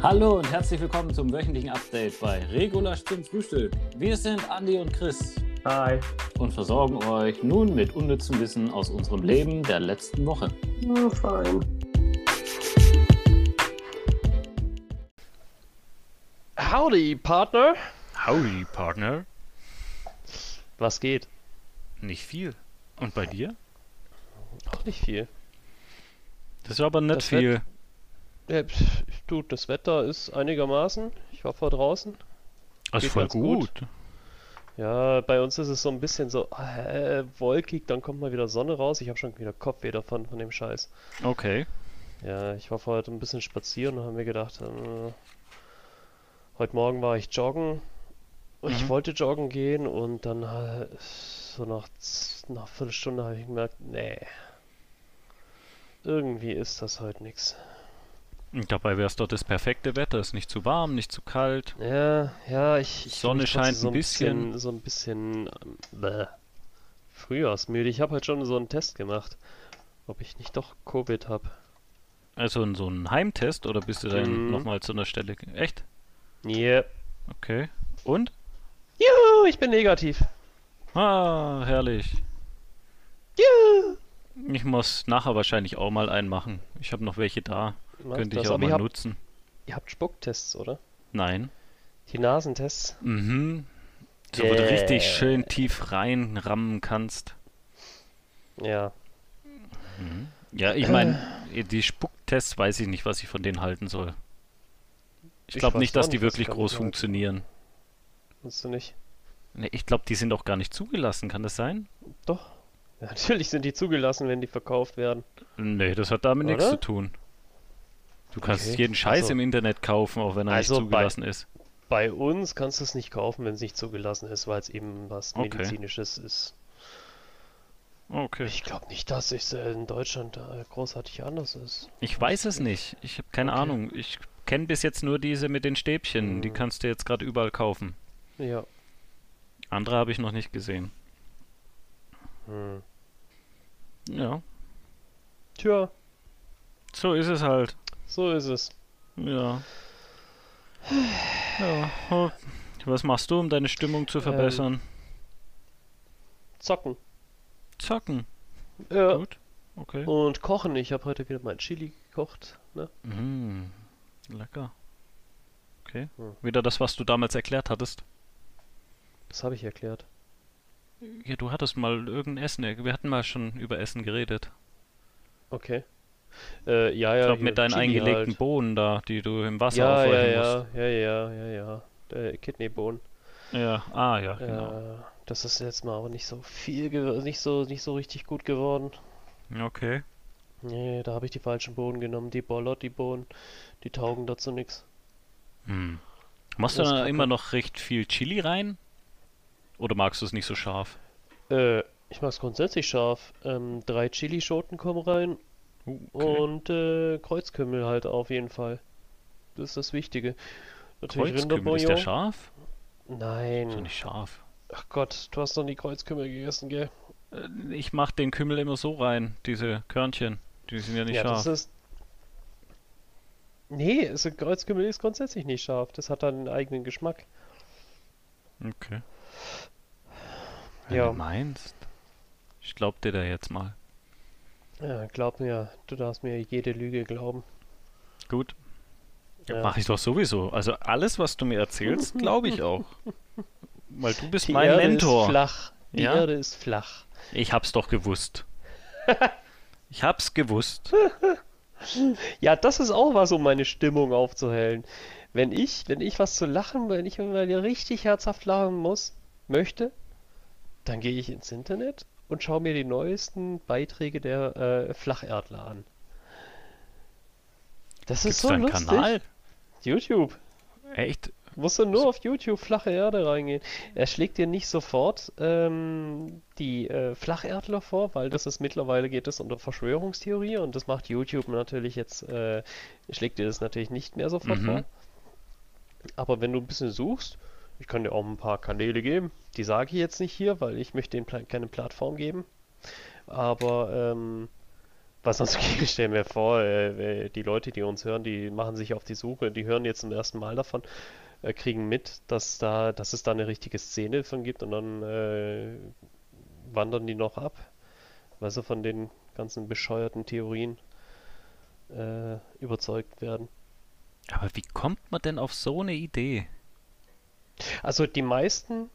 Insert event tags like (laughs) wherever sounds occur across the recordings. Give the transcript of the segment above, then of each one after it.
Hallo und herzlich willkommen zum wöchentlichen Update bei Regulasch zum Frühstück. Wir sind Andi und Chris. Hi. Und versorgen euch nun mit unnützem Wissen aus unserem Leben der letzten Woche. Oh, fein. Howdy, Partner. Howdy, Partner. Was geht? Nicht viel. Und bei dir? Auch nicht viel. Das ist aber nicht Das viel. Ja, du, das Wetter ist einigermaßen. Ich war vor draußen. Das ist voll gut. gut. Ja, bei uns ist es so ein bisschen so äh, wolkig, dann kommt mal wieder Sonne raus. Ich habe schon wieder Kopfweh davon, von dem Scheiß. Okay. Ja, ich war vorher ein bisschen spazieren und habe mir gedacht, äh, heute Morgen war ich joggen. Und Ich Mhm. wollte joggen gehen und dann äh, so nach, nach einer Viertelstunde habe ich gemerkt, nee. Irgendwie ist das heute nichts. Dabei wäre es doch das perfekte Wetter. Ist nicht zu warm, nicht zu kalt. Ja, ja, ich, ich Sonne scheint so ein bisschen. bisschen, so ein bisschen ähm, bäh, frühjahrsmüde. Ich habe heute schon so einen Test gemacht, ob ich nicht doch Covid habe. Also so einen Heimtest oder bist du dann Mhm. nochmal zu einer Stelle? Echt? Yep. Okay. Und? Juhu, ich bin negativ. Ah, herrlich. Juhu. Ich muss nachher wahrscheinlich auch mal einen machen. Ich habe noch welche da. Mach Könnte das. ich auch Aber mal ihr habt, nutzen. ihr habt Spucktests, oder? Nein. Die Nasentests? Mhm. So, wo du richtig Yeah. schön tief reinrammen kannst. Ja. Mhm. Ja, ich meine, die Spucktests weiß ich nicht, was ich von denen halten soll. Ich Ich glaube nicht, dass die wirklich ich groß funktionieren. Willst du nicht? Nee, ich glaube, die sind auch gar nicht zugelassen, kann das sein? Doch. Ja, (laughs) natürlich sind die zugelassen, wenn die verkauft werden. Nee, das hat damit nichts Oder? zu tun. Du kannst Okay. jeden Scheiß Also- im Internet kaufen, auch wenn er Also nicht bei- zugelassen ist. Bei uns kannst du es nicht kaufen, wenn es nicht zugelassen ist, weil es eben was Okay. Medizinisches ist. Okay. Ich glaube nicht, dass es in Deutschland äh, großartig anders ist. Ich weiß es nicht. Ich habe keine Okay. Ahnung. Ich kenne bis jetzt nur diese mit den Stäbchen. Die Mhm. kannst du jetzt gerade überall kaufen. Ja. Andere habe ich noch nicht gesehen. Hm. Ja, Tja, so ist es halt. So ist es. Ja. Ja. Was machst du, um deine Stimmung Ähm, zu verbessern? Zocken. Zocken. Ja. Gut. Okay. Und kochen. Ich habe heute wieder mein Chili gekocht. Ne? Mm, lecker. Okay. Hm. Wieder das, was du damals erklärt hattest. Das habe ich erklärt. Ja, du hattest mal irgendein Essen. Wir hatten mal schon über Essen geredet. Okay. Äh, ja, ja. ich glaube, mit deinen Chili eingelegten halt. Bohnen da, die du im Wasser Ja, ja, aufweichen ja, musst. ja, ja, ja, ja. Der Kidneybohnen. Ja, ah ja, genau. Äh, das ist jetzt mal aber nicht so viel, nicht so, nicht so richtig gut geworden. Okay. Nee, da habe ich die falschen Bohnen genommen. Die Borlotti-Bohnen, die taugen dazu nix. Hm. Machst du da immer noch recht viel Chili rein? Oder magst du es nicht so scharf? Äh, ich mag's grundsätzlich scharf. Ähm, drei Chilischoten kommen rein okay. und äh, Kreuzkümmel halt auf jeden Fall. Das ist das Wichtige. Natürlich Kreuzkümmel, ist der scharf? Ist doch Nein. nicht scharf. Ach Gott, du hast noch nie Kreuzkümmel gegessen, gell? Äh, Ich mach den Kümmel immer so rein, diese Körnchen. Die sind ja nicht ja, scharf. das ist. Nee, also Kreuzkümmel ist grundsätzlich nicht scharf. Das hat dann einen eigenen Geschmack. Okay. Wenn Ja. du meinst. Ich glaub dir da jetzt mal. Ja, glaub mir, du darfst mir jede Lüge glauben. Gut. Ja. Mach ich doch sowieso. Also alles, was du mir erzählst, glaube ich auch. (laughs) Weil du bist Die mein Erde Mentor. ist flach. Die Ja? Erde ist flach. Ich hab's doch gewusst. (laughs) ich hab's gewusst. (laughs) Ja, das ist auch was, um meine Stimmung aufzuhellen. Wenn ich, wenn ich was zu lachen, wenn ich mal richtig herzhaft lachen muss, möchte, dann gehe ich ins Internet und schaue mir die neuesten Beiträge der äh, Flacherdler an. Das Gibt's ist so da einen lustig. Kanal? YouTube. Echt? Musst du nur auf YouTube flache Erde reingehen. Er schlägt dir nicht sofort ähm, die äh, Flacherdler vor, weil das ist mittlerweile geht es unter Verschwörungstheorie und das macht YouTube natürlich jetzt, äh, schlägt dir das natürlich nicht mehr sofort Mhm. vor. Aber wenn du ein bisschen suchst, ich kann dir auch ein paar Kanäle geben, die sage ich jetzt nicht hier, weil ich möchte denen keine Plattform geben. Aber ähm, Weil sonst (laughs) ich stelle mir vor, äh, die Leute, die uns hören, die machen sich auf die Suche, die hören jetzt zum ersten Mal davon, äh, kriegen mit, dass da, dass es da eine richtige Szene von gibt und dann äh, wandern die noch ab, weil sie von den ganzen bescheuerten Theorien äh, überzeugt werden. Aber wie kommt man denn auf so eine Idee? Also die meisten,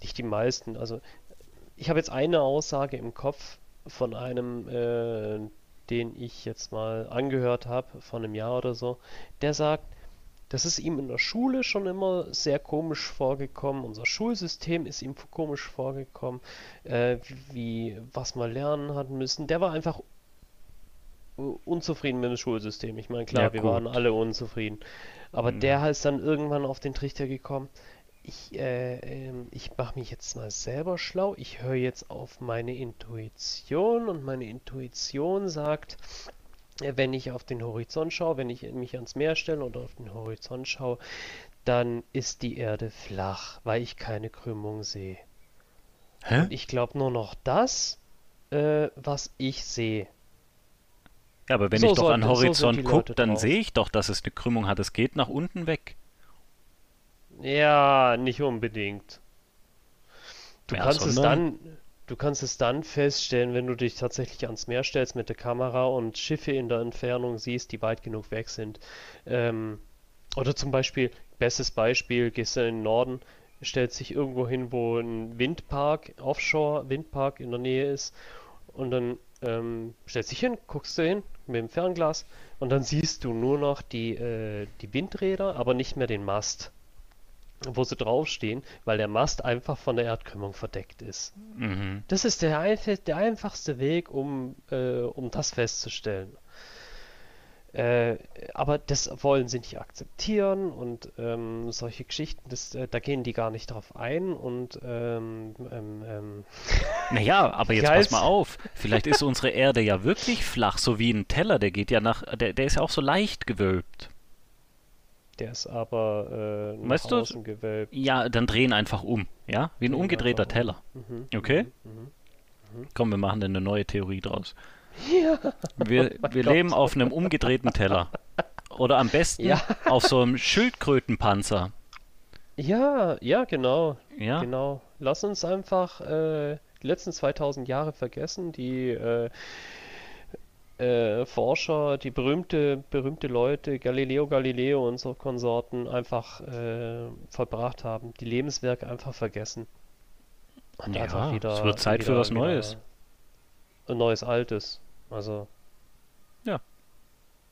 nicht die meisten, also ich habe jetzt eine Aussage im Kopf von einem, äh, den ich jetzt mal angehört habe, von einem Jahr oder so, der sagt, das ist ihm in der Schule schon immer sehr komisch vorgekommen. Unser Schulsystem ist ihm komisch vorgekommen, äh, wie was wir lernen hat müssen. Der war einfach unzufrieden mit dem Schulsystem. Ich meine, klar, ja, wir gut. waren alle unzufrieden. Aber ja. der ist dann irgendwann auf den Trichter gekommen. Ich, äh, äh, ich mache mich jetzt mal selber schlau. Ich höre jetzt auf meine Intuition und meine Intuition sagt, äh, wenn ich auf den Horizont schaue, wenn ich mich ans Meer stelle oder auf den Horizont schaue, dann ist die Erde flach, weil ich keine Krümmung sehe. Hä? Und ich glaube nur noch das, äh, was ich sehe. Ja, aber wenn so ich doch an den Horizont so gucke, dann sehe ich doch, dass es eine Krümmung hat. Es geht nach unten weg. Ja, nicht unbedingt. Du ja, kannst es dann, du kannst es dann feststellen, wenn du dich tatsächlich ans Meer stellst mit der Kamera und Schiffe in der Entfernung siehst, die weit genug weg sind. Ähm, oder zum Beispiel, bestes Beispiel, gehst du in den Norden, stellst dich irgendwo hin, wo ein Windpark, Offshore-Windpark in der Nähe ist und dann ähm, stellst dich hin, guckst du hin mit dem Fernglas und dann siehst du nur noch die, äh, die Windräder, aber nicht mehr den Mast, wo sie draufstehen, weil der Mast einfach von der Erdkrümmung verdeckt ist. Mhm. Das ist der, der einfachste Weg, um, äh, um das festzustellen. Äh, aber das wollen sie nicht akzeptieren und ähm, solche Geschichten, das, äh, da gehen die gar nicht drauf ein und ähm, ähm, ähm (laughs) Naja, aber jetzt pass mal auf. Vielleicht ist unsere Erde ja wirklich flach, so wie ein Teller, der geht ja nach, der, der ist ja auch so leicht gewölbt. Der ist aber äh, weißt du, gewölbt. Ja, dann drehen einfach um, ja? Wie ein umgedrehter Teller. Mhm, okay? Mhm, mhm, mhm, Komm, wir machen dann eine neue Theorie draus. Ja. Wir, oh wir leben auf einem umgedrehten Teller. Oder am besten ja. auf so einem Schildkrötenpanzer. Ja, ja, genau. Ja. Genau. Lass uns einfach äh, die letzten 2000 Jahre vergessen, die äh, äh, Forscher, die berühmte, berühmte Leute, Galileo Galileo und so Konsorten einfach äh, verbracht haben, die Lebenswerke einfach vergessen. Und ja, einfach wieder. Es wird Zeit wieder, für was Neues. Ein neues Altes. Also. Ja.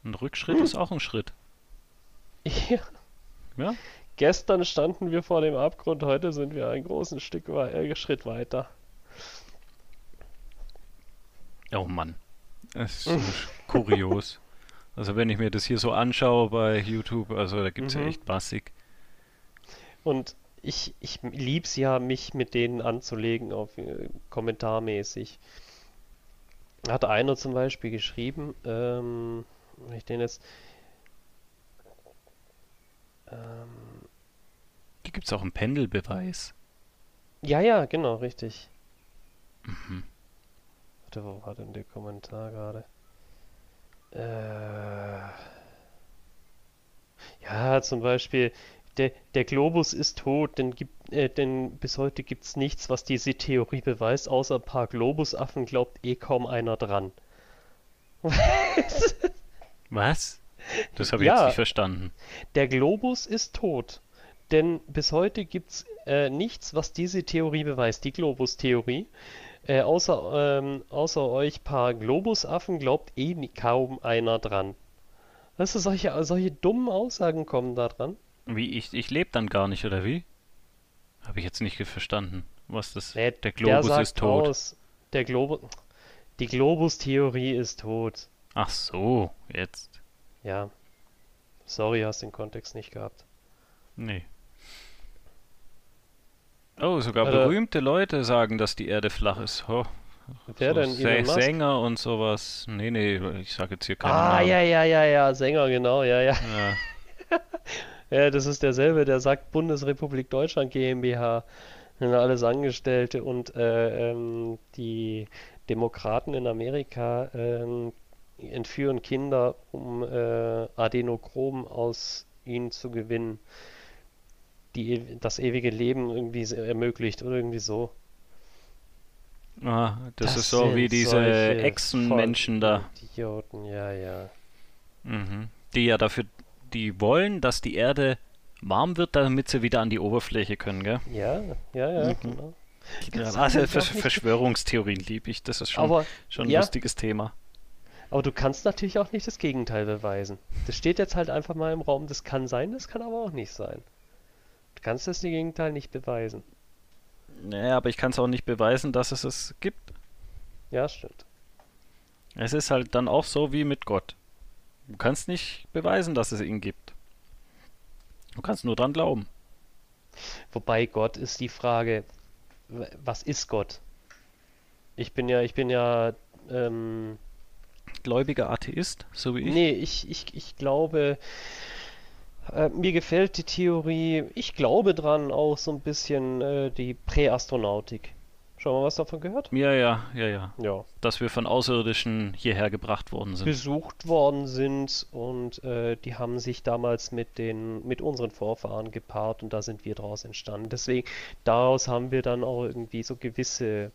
Ein Rückschritt hm. ist auch ein Schritt. Ja. Ja. Gestern standen wir vor dem Abgrund, heute sind wir ein großes Stück we äh, Schritt weiter. Oh Mann. Das ist so (laughs) kurios. Also wenn ich mir das hier so anschaue bei YouTube, also da gibt es mhm. ja echt massig. Und ich, ich lieb's ja, mich mit denen anzulegen, auf äh, kommentarmäßig hat einer zum Beispiel geschrieben, ähm, wenn ich den jetzt. Ähm, Hier gibt es auch einen Pendelbeweis. Ja, ja, genau, richtig. Mhm. Warte, wo war denn der Kommentar gerade? Äh, ja, zum Beispiel, der, der Globus ist tot, denn, gibt, äh, denn bis heute gibt es nichts, was diese Theorie beweist, außer ein paar Globusaffen glaubt eh kaum einer dran. (laughs) was? Das habe ich ja, jetzt nicht verstanden. Der Globus ist tot. Denn bis heute gibt es äh, nichts, was diese Theorie beweist, die Globus-Theorie. Äh, außer, ähm, außer euch paar Globusaffen glaubt eh kaum einer dran. Weißt du, solche, solche dummen Aussagen kommen da dran. Wie, ich, ich lebe dann gar nicht, oder wie? Habe ich jetzt nicht verstanden. Was das? Nee, der Globus der ist tot. Aus, der Globus. Die Globus-Theorie ist tot. Ach so, jetzt. Ja. Sorry, hast den Kontext nicht gehabt. Nee. Oh, sogar also, berühmte Leute sagen, dass die Erde flach ist. Oh. Wer so denn? Elon Sänger und sowas. Nee, nee, ich sag jetzt hier keinen Ah, Namen. ja, ja, ja, ja, Sänger, genau, ja, ja. ja. (laughs) Ja, das ist derselbe, der sagt Bundesrepublik Deutschland GmbH. Sind alles Angestellte und äh, ähm, die, Demokraten in Amerika ähm, entführen Kinder, um äh, Adenochrom aus ihnen zu gewinnen, die das ewige Leben irgendwie ermöglicht oder irgendwie so. Ah, das, das ist so wie diese Echsenmenschen da. Idioten, ja, ja. Mhm. Die ja dafür, die wollen, dass die Erde warm wird, damit sie wieder an die Oberfläche können, gell? Ja, ja, ja, mhm. genau. Also Vers Verschwörungstheorien liebe ich, das ist schon, aber, schon ein ja, lustiges Thema. Aber du kannst natürlich auch nicht das Gegenteil beweisen. Das steht jetzt halt einfach mal im Raum, das kann sein, das kann aber auch nicht sein. Du kannst das Gegenteil nicht beweisen. Naja, aber ich kann es auch nicht beweisen, dass es es gibt. Ja, stimmt. Es ist halt dann auch so wie mit Gott. Du kannst nicht beweisen, dass es ihn gibt. Du kannst nur dran glauben. Wobei Gott ist die Frage, was ist Gott? Ich bin ja, ich bin ja ähm, gläubiger Atheist, so wie ich. Nee, ich, ich, ich glaube, äh, mir gefällt die Theorie, ich glaube dran auch so ein bisschen äh, die Präastronautik. Schon mal was davon gehört? Ja, ja, ja, ja. Ja. Dass wir von Außerirdischen hierher gebracht worden sind. Besucht worden sind und äh, die haben sich damals mit den, mit unseren Vorfahren gepaart und da sind wir daraus entstanden. Deswegen, daraus haben wir dann auch irgendwie so gewisse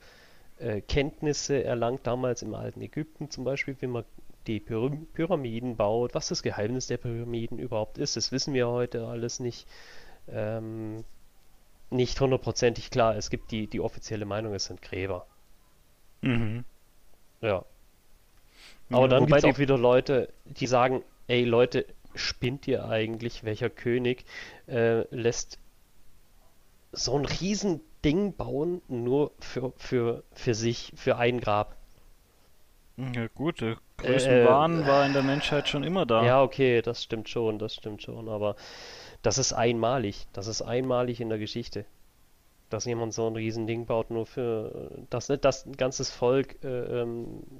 äh, Kenntnisse erlangt, damals im alten Ägypten zum Beispiel, wie man die Pyramiden baut, was das Geheimnis der Pyramiden überhaupt ist. Das wissen wir heute alles nicht. Ähm, nicht hundertprozentig klar. Es gibt die, die offizielle Meinung, es sind Gräber. Mhm. Ja. Aber ja, dann gibt es auch wieder Leute, die sagen, ey Leute, spinnt ihr eigentlich, welcher König äh, lässt so ein Riesending bauen, nur für, für, für sich, für ein Grab? Ja gut, der Größenwahn äh, war in der Menschheit schon immer da. Ja, okay, das stimmt schon, das stimmt schon, aber das ist einmalig. Das ist einmalig in der Geschichte. Dass jemand so ein Riesending baut, nur für, dass nicht das ein ganzes Volk äh,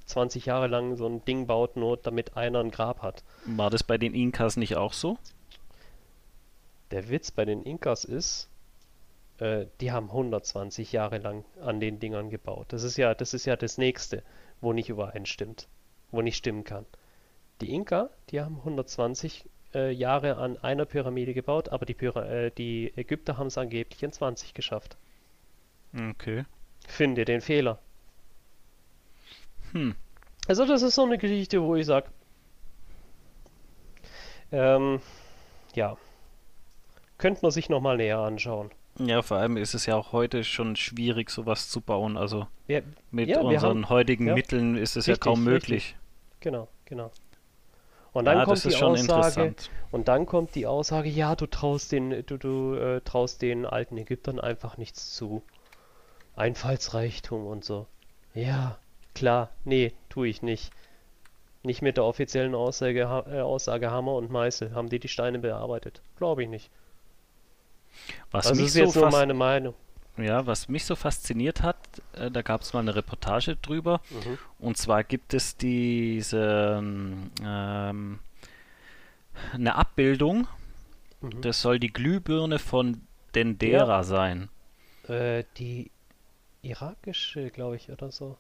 20 ähm, Jahre lang so ein Ding baut, nur damit einer ein Grab hat. War das bei den Inkas nicht auch so? Der Witz bei den Inkas ist, äh, die haben 120 Jahre lang an den Dingern gebaut. Das ist ja, das ist ja das nächste, wo nicht übereinstimmt, wo nicht stimmen kann. Die Inka, die haben 120 äh, Jahre an einer Pyramide gebaut, aber die, Pyra äh, die Ägypter haben es angeblich in 20 geschafft. Okay. Finde den Fehler. Hm. Also das ist so eine Geschichte, wo ich sage, ähm, ja, könnte man sich nochmal näher anschauen. Ja, vor allem ist es ja auch heute schon schwierig, sowas zu bauen. Also ja, mit ja, unseren haben, heutigen ja, Mitteln ist es richtig, ja kaum möglich. Richtig. Genau, genau. Und dann ja, kommt die Aussage, und dann kommt die Aussage, ja, du traust den, du, du äh, traust den alten Ägyptern einfach nichts zu. Einfallsreichtum und so. Ja, klar, nee, tue ich nicht. Nicht mit der offiziellen Aussage, äh, Aussage Hammer und Meißel haben die die Steine bearbeitet. Glaube ich nicht. Was mich ist so jetzt nur meine Meinung. Ja, was mich so fasziniert hat, äh, da gab es mal eine Reportage drüber. Mhm. Und zwar gibt es diese ähm, eine Abbildung. Mhm. Das soll die Glühbirne von Dendera ja. sein. Äh, die irakische, glaube ich, oder so.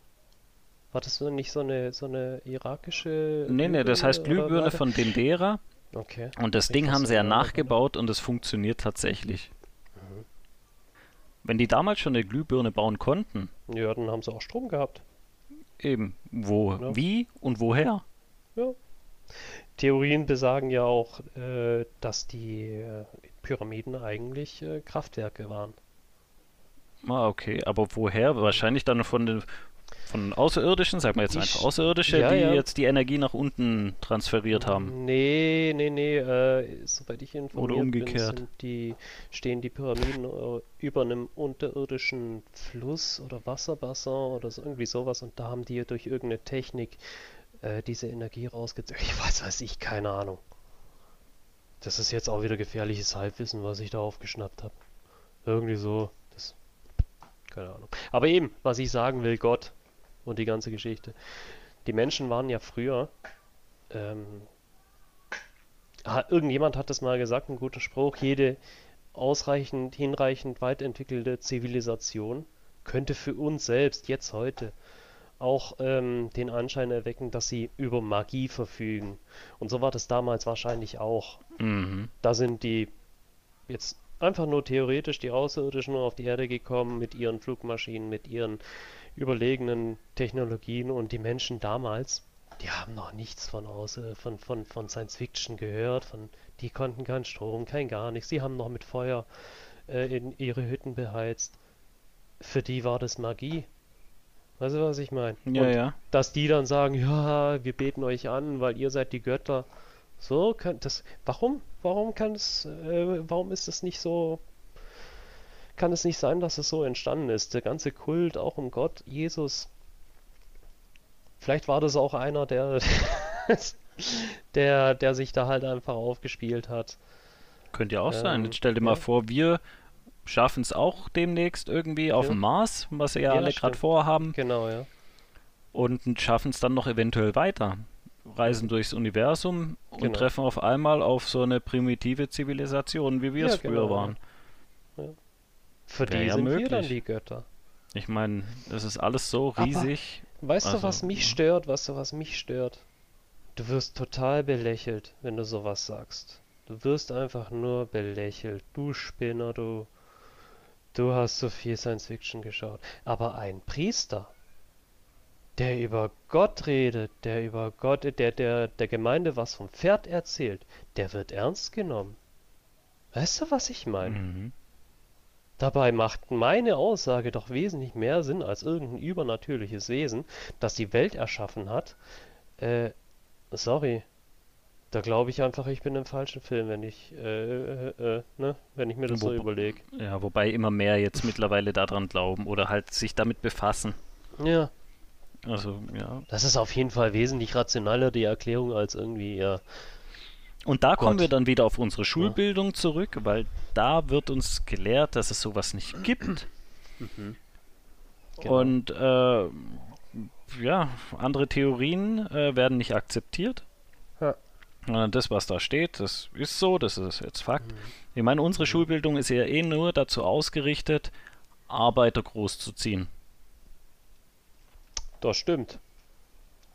War das nicht so eine, so eine irakische. Nee, nee, das heißt Glühbirne von Dendera. Okay. Und das ich Ding haben sie ja nachgebaut und es funktioniert tatsächlich. Wenn die damals schon eine Glühbirne bauen konnten. Ja, dann haben sie auch Strom gehabt. Eben. Wo, ja. wie und woher? Ja. Theorien besagen ja auch, äh, dass die äh, Pyramiden eigentlich äh, Kraftwerke waren. Ah, okay. Aber woher? Wahrscheinlich dann von den, von Außerirdischen, sagen wir jetzt die einfach Außerirdische, ja, die ja. jetzt die Energie nach unten transferiert haben. Nee, nee, nee, äh, soweit ich informiert Oder umgekehrt. bin, die, stehen die Pyramiden äh, über einem unterirdischen Fluss oder Wasserbassin oder so, irgendwie sowas und da haben die durch irgendeine Technik äh, diese Energie rausgezogen. Ich weiß, weiß ich, keine Ahnung. Das ist jetzt auch wieder gefährliches Halbwissen, was ich da aufgeschnappt habe. Irgendwie so, keine Ahnung. Aber eben, was ich sagen will, Gott, und die ganze Geschichte. Die Menschen waren ja früher. Ähm, irgendjemand hat das mal gesagt, ein guter Spruch. Jede ausreichend, hinreichend weit entwickelte Zivilisation könnte für uns selbst jetzt heute auch ähm, den Anschein erwecken, dass sie über Magie verfügen. Und so war das damals wahrscheinlich auch. Mhm. Da sind die jetzt einfach nur theoretisch die Außerirdischen nur auf die Erde gekommen mit ihren Flugmaschinen, mit ihren überlegenen Technologien und die Menschen damals, die haben noch nichts von, außer, von, von, von Science Fiction gehört, von, die konnten keinen Strom, kein gar nichts, sie haben noch mit Feuer äh, in ihre Hütten beheizt. Für die war das Magie. Weißt du, was ich meine? Ja, und ja. Dass die dann sagen, ja, wir beten euch an, weil ihr seid die Götter. So kann das. Warum? Warum kann es? Äh, warum ist es nicht so? Kann es nicht sein, dass es so entstanden ist? Der ganze Kult auch um Gott, Jesus. Vielleicht war das auch einer, der, (laughs) der, der sich da halt einfach aufgespielt hat. Könnte ja auch ähm, sein. Jetzt stell dir ja. mal vor, wir schaffen es auch demnächst irgendwie auf ja. dem Mars, was sie ja, ja alle gerade vorhaben. Genau, ja. Und schaffen es dann noch eventuell weiter. Reisen durchs Universum und genau. treffen auf einmal auf so eine primitive Zivilisation, wie wir es früher genau, waren. Für Wär die sind möglich. wir dann die Götter. Ich meine, das ist alles so riesig. Aber weißt also, du, was mich stört? Weißt du, was mich stört? Du wirst total belächelt, wenn du sowas sagst. Du wirst einfach nur belächelt. Du Spinner, du. Du hast so viel Science Fiction geschaut. Aber ein Priester, der über Gott redet, der über Gott, der, der, der Gemeinde was vom Pferd erzählt, der wird ernst genommen. Weißt du, was ich meine? Mhm. Dabei macht meine Aussage doch wesentlich mehr Sinn als irgendein übernatürliches Wesen, das die Welt erschaffen hat. Äh, sorry, da glaube ich einfach, ich bin im falschen Film, wenn ich, äh, äh, äh, ne, wenn ich mir das Wo, so überlege. Ja, wobei immer mehr jetzt mittlerweile daran glauben oder halt sich damit befassen. Ja. Also, ja. Das ist auf jeden Fall wesentlich rationaler, die Erklärung, als irgendwie, ja. Und da Gott. kommen wir dann wieder auf unsere Schulbildung ja. zurück, weil da wird uns gelehrt, dass es sowas nicht (clears throat) gibt. Mhm. Genau. Und äh, ja, andere Theorien äh, werden nicht akzeptiert. Das, was da steht, das ist so, das ist jetzt Fakt. Mhm. Ich meine, unsere mhm. Schulbildung ist ja eh nur dazu ausgerichtet, Arbeiter großzuziehen. Das stimmt.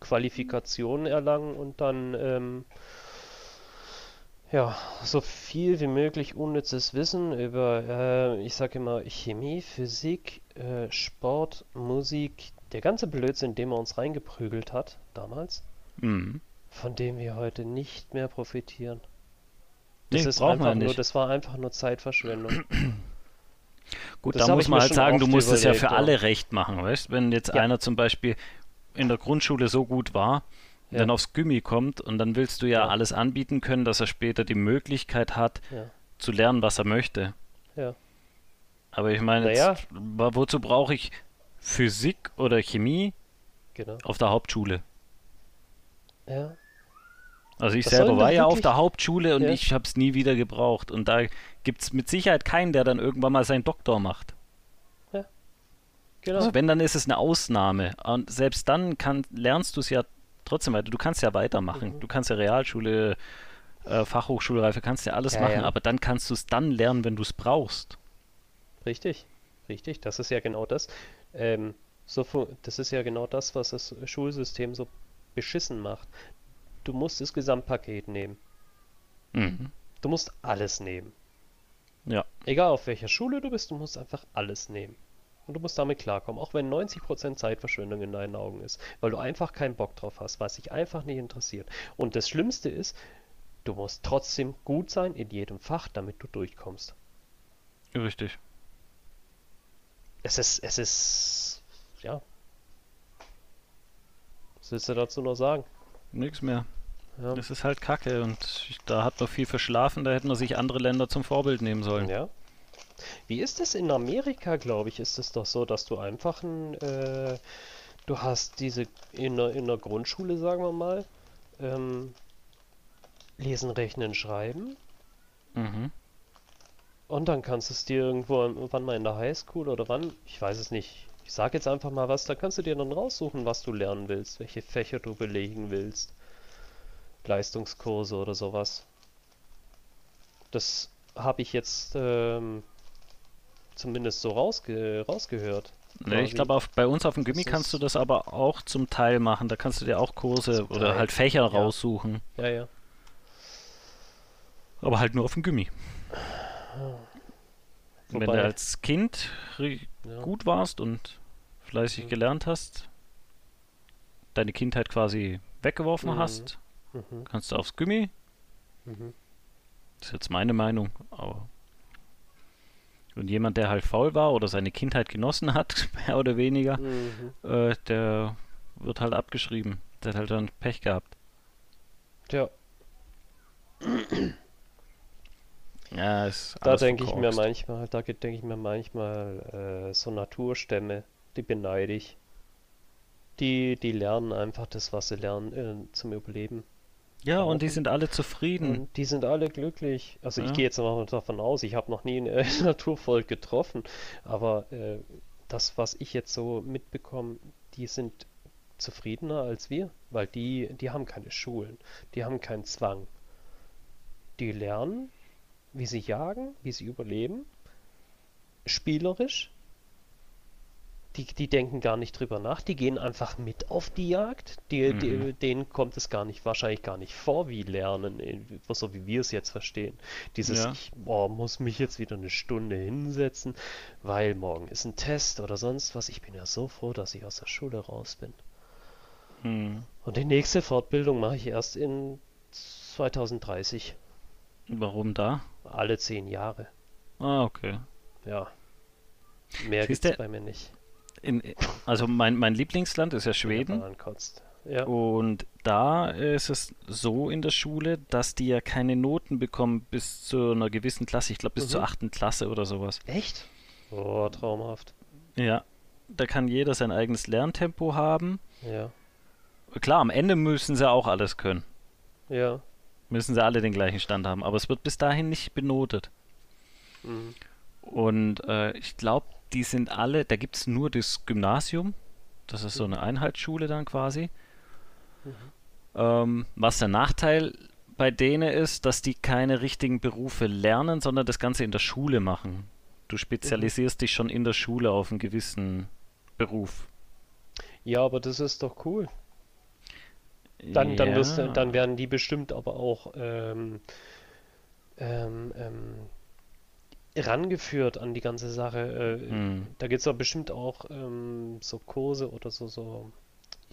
Qualifikationen erlangen und dann ähm, ja, so viel wie möglich unnützes Wissen über, äh, ich sage immer, Chemie, Physik, äh, Sport, Musik, der ganze Blödsinn, den man uns reingeprügelt hat damals. Mhm von dem wir heute nicht mehr profitieren. Das, nee, ist einfach nur, das war einfach nur Zeitverschwendung. (clears throat) Gut, das da muss man halt sagen, du musst es ja für alle recht machen, weißt Wenn jetzt ja. einer zum Beispiel in der Grundschule so gut war, ja. dann aufs Gummi kommt und dann willst du ja, ja, alles anbieten können, dass er später die Möglichkeit hat, zu lernen, was er möchte. Ja. Aber ich meine, jetzt, wozu brauche ich Physik oder Chemie genau. auf der Hauptschule? Ja. Also ich das selber war ja auf der Hauptschule und ja. ich habe es nie wieder gebraucht. Und da gibt es mit Sicherheit keinen, der dann irgendwann mal seinen Doktor macht. Ja. Genau. Also wenn, dann ist es eine Ausnahme. Und selbst dann kann, lernst du es ja trotzdem weiter. Du kannst ja weitermachen. Mhm. Du kannst ja Realschule, äh, Fachhochschulreife, kannst ja alles ja, machen. Ja. Aber dann kannst du es dann lernen, wenn du es brauchst. Richtig, richtig. Das ist ja genau das. Ähm, so, das ist ja genau das, was das Schulsystem so beschissen macht. Du musst das Gesamtpaket nehmen. Mhm. Du musst alles nehmen. Ja. Egal auf welcher Schule du bist, du musst einfach alles nehmen. Und du musst damit klarkommen, auch wenn 90% Zeitverschwendung in deinen Augen ist, weil du einfach keinen Bock drauf hast, was dich einfach nicht interessiert. Und das Schlimmste ist, du musst trotzdem gut sein in jedem Fach, damit du durchkommst. Richtig. Es ist, es ist, ja, willst du dazu noch sagen? Nix mehr. Ja. Das ist halt Kacke und da hat man viel verschlafen, da hätten wir sich andere Länder zum Vorbild nehmen sollen. Ja. Wie ist es in Amerika, glaube ich, ist es doch so, dass du einfach ein, äh, du hast diese in der, in der Grundschule, sagen wir mal, ähm, lesen, rechnen, schreiben. Mhm. Und dann kannst du es dir irgendwo, wann mal in der Highschool oder wann, ich weiß es nicht, ich sag jetzt einfach mal was, da kannst du dir dann raussuchen, was du lernen willst, welche Fächer du belegen willst. Leistungskurse oder sowas. Das habe ich jetzt ähm, zumindest so rausge rausgehört. Nee, ich glaube, bei uns auf dem Gimmi kannst du das aber auch zum Teil machen. Da kannst du dir auch Kurse oder halt Fächer ja. raussuchen. Ja, ja. Aber halt nur auf dem Gimmi. Wobei, Wenn du als Kind ja. gut warst und fleißig mhm. gelernt hast, deine Kindheit quasi weggeworfen mhm. hast, mhm. kannst du aufs Gimmi. Mhm. Das ist jetzt meine Meinung, aber und jemand, der halt faul war oder seine Kindheit genossen hat, (laughs) mehr oder weniger, mhm. äh, der wird halt abgeschrieben. Der hat halt dann Pech gehabt. Tja. Ja, ist da denke ich mir manchmal, da denke ich mir manchmal, äh, so Naturstämme, die beneide ich. Die, die lernen einfach das, was sie lernen, äh, zum Überleben. Ja, und die sind alle zufrieden. Und die sind alle glücklich. Also ja. ich gehe jetzt mal davon aus, ich habe noch nie ein äh, (laughs) Naturvolk getroffen, aber äh, das, was ich jetzt so mitbekomme, die sind zufriedener als wir, weil die, die haben keine Schulen, die haben keinen Zwang. Die lernen, wie sie jagen, wie sie überleben, spielerisch. Die, die denken gar nicht drüber nach, die gehen einfach mit auf die Jagd. Die, mhm. die, denen kommt es gar nicht, wahrscheinlich gar nicht vor, wie Lernen, so wie wir es jetzt verstehen. Dieses, ja. ich boah, muss mich jetzt wieder eine Stunde hinsetzen, weil morgen ist ein Test oder sonst was. Ich bin ja so froh, dass ich aus der Schule raus bin. Mhm. Und die nächste Fortbildung mache ich erst in 2030. Warum da? Alle zehn Jahre. Ah, okay. Ja. Mehr gibt es bei mir nicht. In, also mein, mein Lieblingsland ist ja Schweden. Ja. Und da ist es so in der Schule, dass die ja keine Noten bekommen bis zu einer gewissen Klasse. Ich glaube bis mhm. zur achten Klasse oder sowas. Echt? Oh, traumhaft. Ja. Da kann jeder sein eigenes Lerntempo haben. Ja. Klar, am Ende müssen sie auch alles können. Ja müssen sie alle den gleichen Stand haben. Aber es wird bis dahin nicht benotet. Mhm. Und äh, ich glaube, die sind alle, da gibt es nur das Gymnasium. Das ist so eine Einheitsschule dann quasi. Mhm. Ähm, was der Nachteil bei denen ist, dass die keine richtigen Berufe lernen, sondern das Ganze in der Schule machen. Du spezialisierst mhm. dich schon in der Schule auf einen gewissen Beruf. Ja, aber das ist doch cool. Dann, dann, ja. wirst, dann werden die bestimmt aber auch ähm, ähm, ähm, rangeführt an die ganze Sache. Äh, hm. Da gibt es doch bestimmt auch ähm, so Kurse oder so, so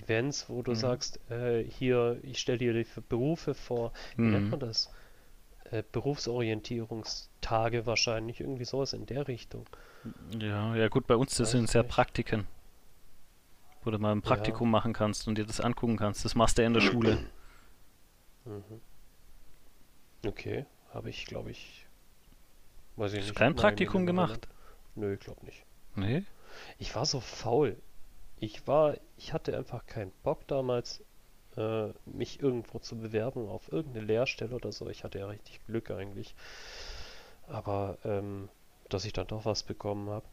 Events, wo du hm. sagst, äh, hier, ich stelle dir die Berufe vor. Wie hm. nennt man das? Äh, Berufsorientierungstage wahrscheinlich, irgendwie sowas in der Richtung. Ja, ja gut, bei uns das sind es ja Praktiken wo du mal ein Praktikum ja. machen kannst und dir das angucken kannst. Das machst du ja in der Schule. Mhm. Okay, habe ich, glaube ich, weiß ich Hast nicht. Kein Praktikum gemacht? Nö, ich glaube nicht. Nee? Ich war so faul. Ich war, ich hatte einfach keinen Bock damals, äh, mich irgendwo zu bewerben auf irgendeine Lehrstelle oder so. Ich hatte ja richtig Glück eigentlich. Aber, ähm, dass ich dann doch was bekommen habe.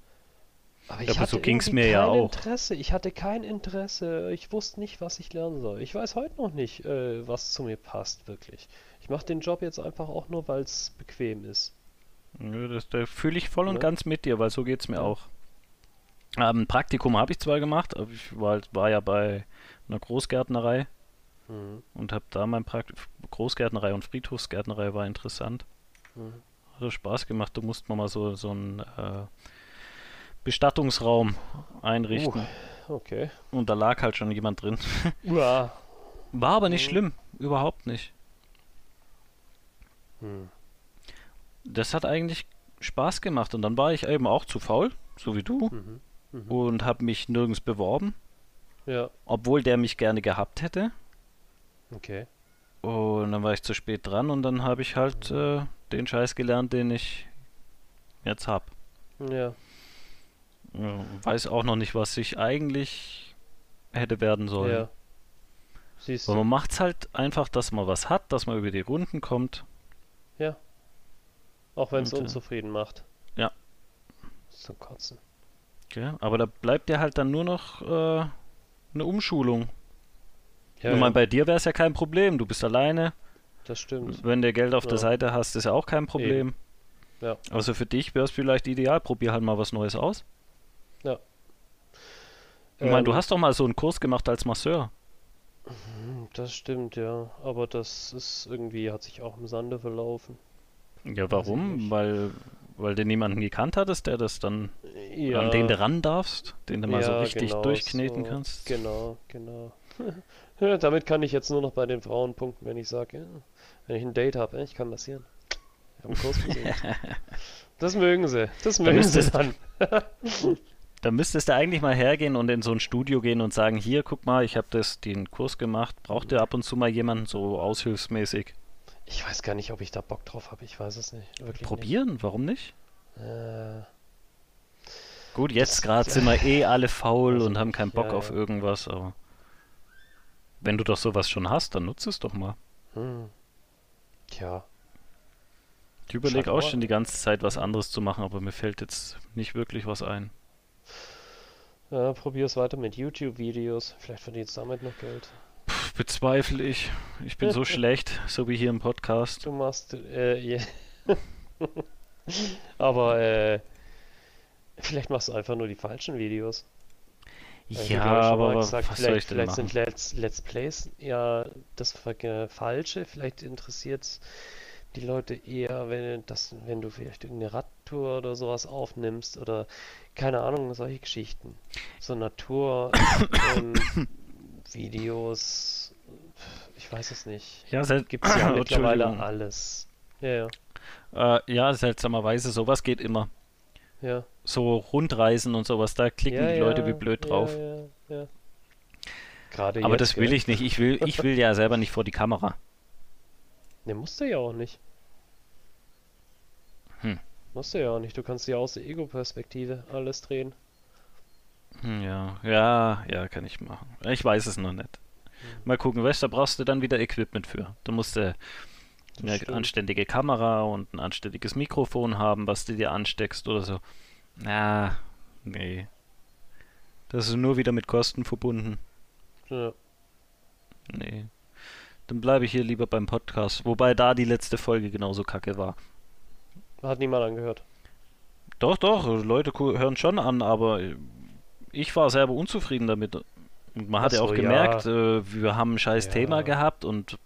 Aber ich ja, hatte so ging's mir ja auch. Interesse. Ich hatte kein Interesse. Ich wusste nicht, was ich lernen soll. Ich weiß heute noch nicht, äh, was zu mir passt, wirklich. Ich mache den Job jetzt einfach auch nur, weil es bequem ist. Nö, das, da fühle ich voll und ne? ganz mit dir, weil so geht's mir ja. auch. Ähm, ein Praktikum habe ich zwar gemacht, aber ich war, war ja bei einer Großgärtnerei mhm. und habe da mein Praktikum. Großgärtnerei und Friedhofsgärtnerei war interessant. Mhm. Hat Spaß gemacht. Du musst mal so, so ein äh, Bestattungsraum einrichten. Uh, okay. Und da lag halt schon jemand drin. (laughs) Ja. War aber nicht mhm. schlimm, überhaupt nicht. Hm. Das hat eigentlich Spaß gemacht und dann war ich eben auch zu faul, so wie du, mhm. Mhm. und habe mich nirgends beworben. Ja. Obwohl der mich gerne gehabt hätte. Okay. Und dann war ich zu spät dran und dann habe ich halt mhm. äh, den Scheiß gelernt, den ich jetzt hab. Ja. Weiß auch noch nicht, was ich eigentlich hätte werden sollen. Ja. Siehst du. Aber man macht es halt einfach, dass man was hat, dass man über die Runden kommt. Ja. Auch wenn es äh, unzufrieden macht. Ja. Zum Kotzen. Okay, aber da bleibt dir halt dann nur noch äh, eine Umschulung. Ja, ich meine, bei dir wäre es ja kein Problem. Du bist alleine. Das stimmt. Wenn du Geld auf ja. der Seite hast, ist ja auch kein Problem. Eben. Ja. Also für dich wäre es vielleicht ideal. Probier halt mal was Neues aus. Ja. Ich meine, du ähm. hast doch mal so einen Kurs gemacht als Masseur. Mhm, das stimmt, ja. Aber das ist irgendwie, hat sich auch im Sande verlaufen. Ja, warum? Weil, weil du niemanden gekannt hattest, der das dann, ja. an den du ran darfst, den du mal ja, so richtig genau durchkneten so. kannst. Genau, genau. (laughs) damit kann ich jetzt nur noch bei den Frauen punkten, wenn ich sage, ja, wenn ich ein Date habe, ich kann massieren. Ich habe einen Kurs (laughs) gesehen. das mögen sie, das mögen da sie dann. (laughs) da müsstest du eigentlich mal hergehen und in so ein Studio gehen und sagen, hier, guck mal, ich habe das den Kurs gemacht, braucht ihr ab und zu mal jemanden so aushilfsmäßig? Ich weiß gar nicht, ob ich da Bock drauf habe. Ich weiß es nicht. Wirklich Probieren, nicht. warum nicht? Äh, Gut, jetzt gerade sind wir eh alle faul also und haben keinen Bock ja, auf ja. irgendwas, aber wenn du doch sowas schon hast, dann nutze es doch mal. Hm. Tja. Ich überlege auch schon die ganze Zeit was anderes zu machen, aber mir fällt jetzt nicht wirklich was ein. Ja, probier's weiter mit YouTube-Videos. Vielleicht verdienst du damit noch Geld bezweifle ich. Ich bin so (laughs) schlecht, so wie hier im Podcast. Du machst, äh, yeah. (laughs) Aber, äh, vielleicht machst du einfach nur die falschen Videos. Ja, aber gesagt, was vielleicht machen? sind Let's, Let's Plays ja das Falsche. Vielleicht interessiert die Leute eher, wenn, das, wenn du vielleicht irgendeine Radtour oder sowas aufnimmst oder keine Ahnung, solche Geschichten. So Natur, ähm, (coughs) Videos, ich weiß es nicht. Ja, gibt es ja (coughs) mittlerweile alles. Ja, ja. Äh, ja, seltsamerweise, sowas geht immer. Ja. So Rundreisen und sowas, da klicken ja, die Leute wie blöd drauf. Ja, ja, Gerade Aber jetzt, das will ich nicht. Ich will, ich will ja (laughs) selber nicht vor die Kamera. Ne, musst du ja auch nicht. Hm. Musst du ja auch nicht. Du kannst ja aus der Ego-Perspektive alles drehen. Hm, ja, ja, ja, kann ich machen. Ich weiß es noch nicht. Mal gucken, weißt du, da brauchst du dann wieder Equipment für. Du musst äh, eine stimmt. anständige Kamera und ein anständiges Mikrofon haben, was du dir ansteckst oder so. Na, nee. Das ist nur wieder mit Kosten verbunden. Ja. Nee. Dann bleibe ich hier lieber beim Podcast. Wobei da die letzte Folge genauso kacke war. Hat niemand angehört. Doch, doch, Leute hören schon an, aber ich war selber unzufrieden damit. Und man hat ja auch gemerkt, ja. äh, wir haben ein scheiß ja, Thema gehabt und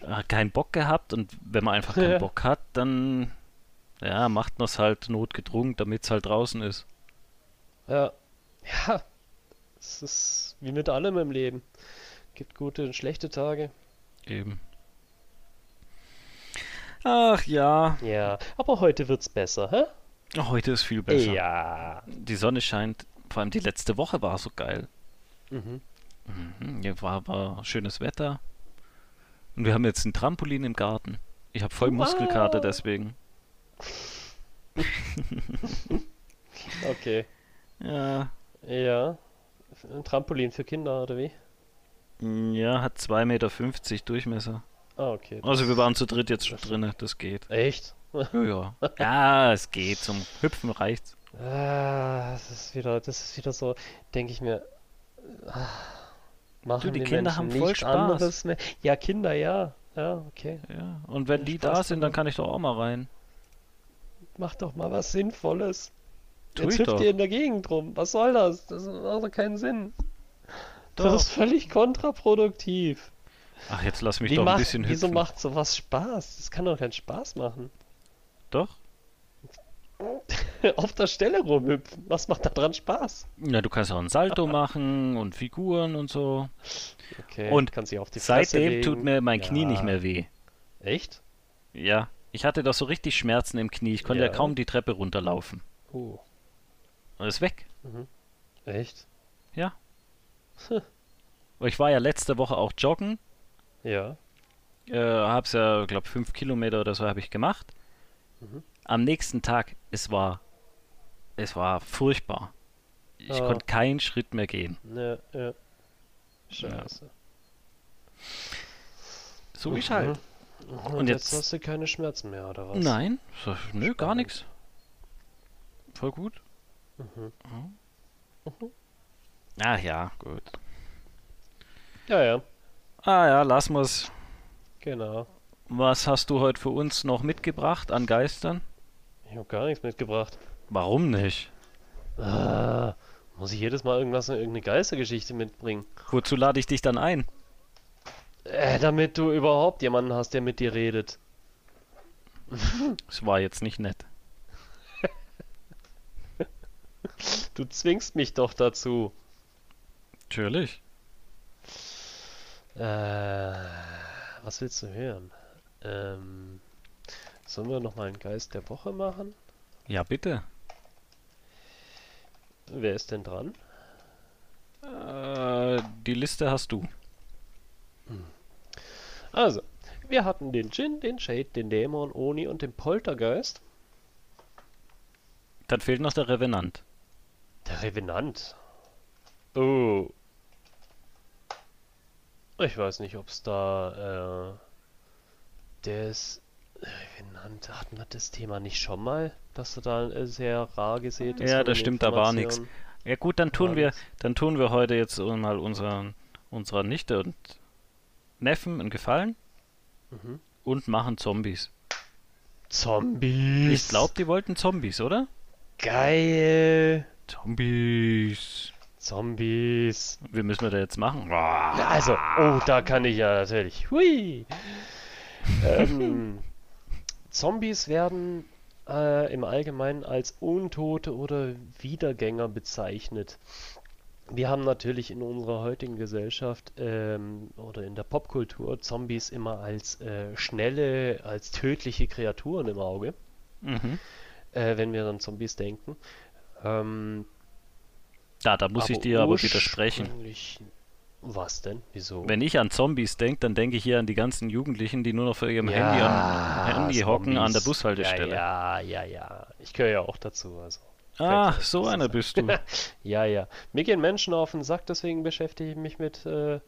äh, keinen Bock gehabt. Und wenn man einfach keinen (laughs) Bock hat, dann ja, macht man es halt notgedrungen, damit es halt draußen ist. Ja. Ja. Es ist wie mit allem im Leben. Gibt gute und schlechte Tage. Eben. Ach ja. Ja, aber heute wird's besser, hä? Heute ist viel besser. Ja. Die Sonne scheint. Vor allem die letzte Woche war so geil. Mhm. Mhm, ja, war, war schönes Wetter. Und wir haben jetzt ein Trampolin im Garten. Ich habe voll wow. Muskelkater deswegen. (laughs) okay. Ja. Ja. Ein Trampolin für Kinder, oder wie? Ja, hat 2,50 Meter Durchmesser. Ah, okay. Also wir waren zu dritt jetzt schon drin, das geht. Echt? Ja, ja. (laughs) ja, es geht. Zum Hüpfen reicht's. Ah, das ist wieder, das ist wieder so, denke ich mir, Machen du, die, die Kinder Menschen haben voll Spaß. Mehr. Ja, Kinder, ja. Ja, okay. Ja. Und wenn die Spaß da sind, dann kann ich doch auch mal rein. Mach doch mal was Sinnvolles. Tu Jetzt hüpft ihr in der Gegend rum. Was soll das? Das macht doch keinen Sinn. Doch. Das ist völlig kontraproduktiv. Ach, jetzt lass mich Wie doch ein bisschen hüpfen. Wieso macht sowas Spaß? Das kann doch keinen Spaß machen. Doch. (laughs) auf der Stelle rumhüpfen. Was macht da dran Spaß? Ja, du kannst auch ein Salto machen und Figuren und so. Okay, und seitdem tut mir mein ja. Knie nicht mehr weh. Echt? Ja. Ich hatte doch so richtig Schmerzen im Knie. Ich konnte ja, ja kaum die Treppe runterlaufen. Uh. Und ist weg. Mhm. Echt? Ja. Ich war ja letzte Woche auch joggen. Ja. Äh, hab's ja, glaube fünf Kilometer oder so habe ich gemacht. Mhm am nächsten Tag, es war, es war furchtbar. Ich oh. konnte keinen Schritt mehr gehen. Ja, ja. Scheiße. Ja. So wie ich halt. Mhm. Und, jetzt, jetzt, hast du keine Schmerzen mehr, oder was? Nein, so, nö, gar nichts. Voll gut. Mhm. Mhm. Ach ja, gut. Ja, ja. Ah ja, lassen wir's. Genau. Was hast du heute für uns noch mitgebracht an Geistern? Ich habe gar nichts mitgebracht. Warum nicht? Ah, Muss ich jedes Mal irgendwas, irgendeine Geistergeschichte mitbringen? Wozu lade ich dich dann ein? Äh, damit du überhaupt jemanden hast, der mit dir redet. Das war jetzt nicht nett. (laughs) Du zwingst mich doch dazu. Natürlich. Äh, was willst du hören? Ähm, sollen wir noch mal einen Geist der Woche machen? Ja, bitte. Wer ist denn dran? Äh, die Liste hast du. Also, wir hatten den Djinn, den Shade, den Dämon, Oni und den Poltergeist. Dann fehlt noch der Revenant. Der Revenant. Oh. Ich weiß nicht, ob es da. Äh, der ist. Revenant. Hatten wir das Thema nicht schon mal? Dass er da äh, sehr rar gesät ist? Ja, das stimmt, da war nichts. Ja gut, dann tun wir, dann tun wir heute jetzt mal unseren, unserer Nichte und Neffen einen Gefallen mhm. und machen Zombies. Zombies. Ich glaube, die wollten Zombies, oder? Geil. Zombies. Zombies. Wie müssen wir da jetzt machen? Also, oh, da kann ich ja natürlich. Hui. ähm, Zombies werden äh, im Allgemeinen als Untote oder Wiedergänger bezeichnet. Wir haben natürlich in unserer heutigen Gesellschaft ähm, oder in der Popkultur Zombies immer als äh, schnelle, als tödliche Kreaturen im Auge, mhm. äh, wenn wir an Zombies denken. Ähm, ja, da muss ich dir aber widersprechen. Was denn? Wieso? Wenn ich an Zombies denke, dann denke ich hier an die ganzen Jugendlichen, die nur noch vor ihrem ja, Handy, am, Handy hocken an der Bushaltestelle. Ja, ja, ja, ja. Ich gehöre ja auch dazu. Also. Ah, so einer bist du. (laughs) ja, ja. Mir gehen Menschen auf den Sack, deswegen beschäftige ich mich mit, äh,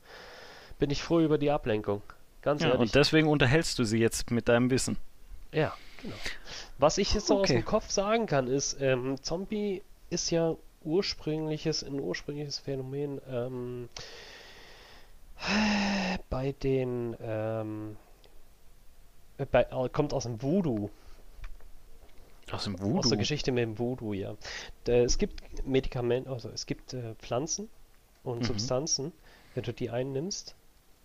bin ich froh über die Ablenkung. Ganz ja, ehrlich. Und deswegen unterhältst du sie jetzt mit deinem Wissen. Ja, genau. Was ich jetzt so aus dem Kopf sagen kann, ist, ähm, Zombie ist ja ursprüngliches, ein ursprüngliches Phänomen ähm, bei den ähm, bei, äh, kommt aus dem Voodoo. Aus dem Voodoo? Aus der Geschichte mit dem Voodoo, ja. Es gibt Medikamente, also es gibt äh, Pflanzen und mhm. Substanzen. Wenn du die einnimmst,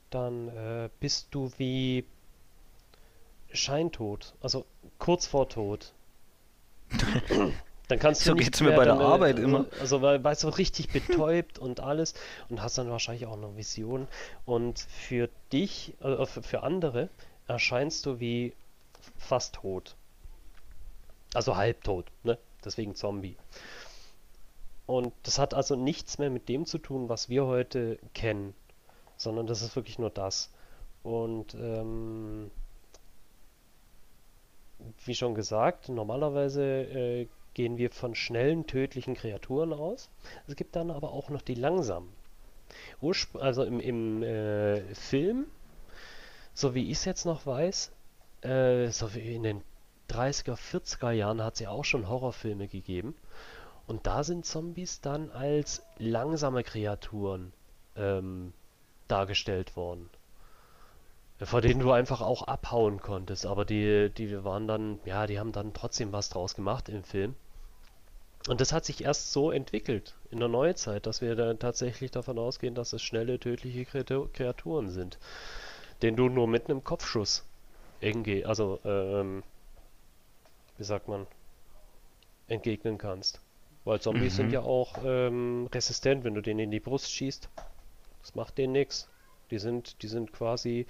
dann äh, bist du wie scheintot, also kurz vor Tod. (laughs) (laughs) Dann kannst du so geht's mir bei der Arbeit also, immer. Also weil, weil so richtig betäubt und alles und hast dann wahrscheinlich auch eine Vision und für dich, äh, für andere erscheinst du wie fast tot. Also halbtot, ne? Deswegen Zombie. Und das hat also nichts mehr mit dem zu tun, was wir heute kennen, sondern das ist wirklich nur das. Und ähm, wie schon gesagt, normalerweise äh, gehen wir von schnellen, tödlichen Kreaturen aus. Es gibt dann aber auch noch die langsamen. Urspr also im, im äh, Film, so wie ich es jetzt noch weiß, äh, so wie in den 30er, 40er Jahren hat es ja auch schon Horrorfilme gegeben. Und da sind Zombies dann als langsame Kreaturen ähm, dargestellt worden. Vor denen du einfach auch abhauen konntest. Aber die, die waren dann, ja, die haben dann trotzdem was draus gemacht im Film. Und das hat sich erst so entwickelt in der Neuzeit, dass wir dann tatsächlich davon ausgehen, dass es schnelle, tödliche Kreaturen sind. Den du nur mit einem Kopfschuss irgendwie, also ähm, wie sagt man, entgegnen kannst. Weil Zombies mhm. sind ja auch ähm, resistent, wenn du denen in die Brust schießt. Das macht denen nichts. Die sind, die sind quasi,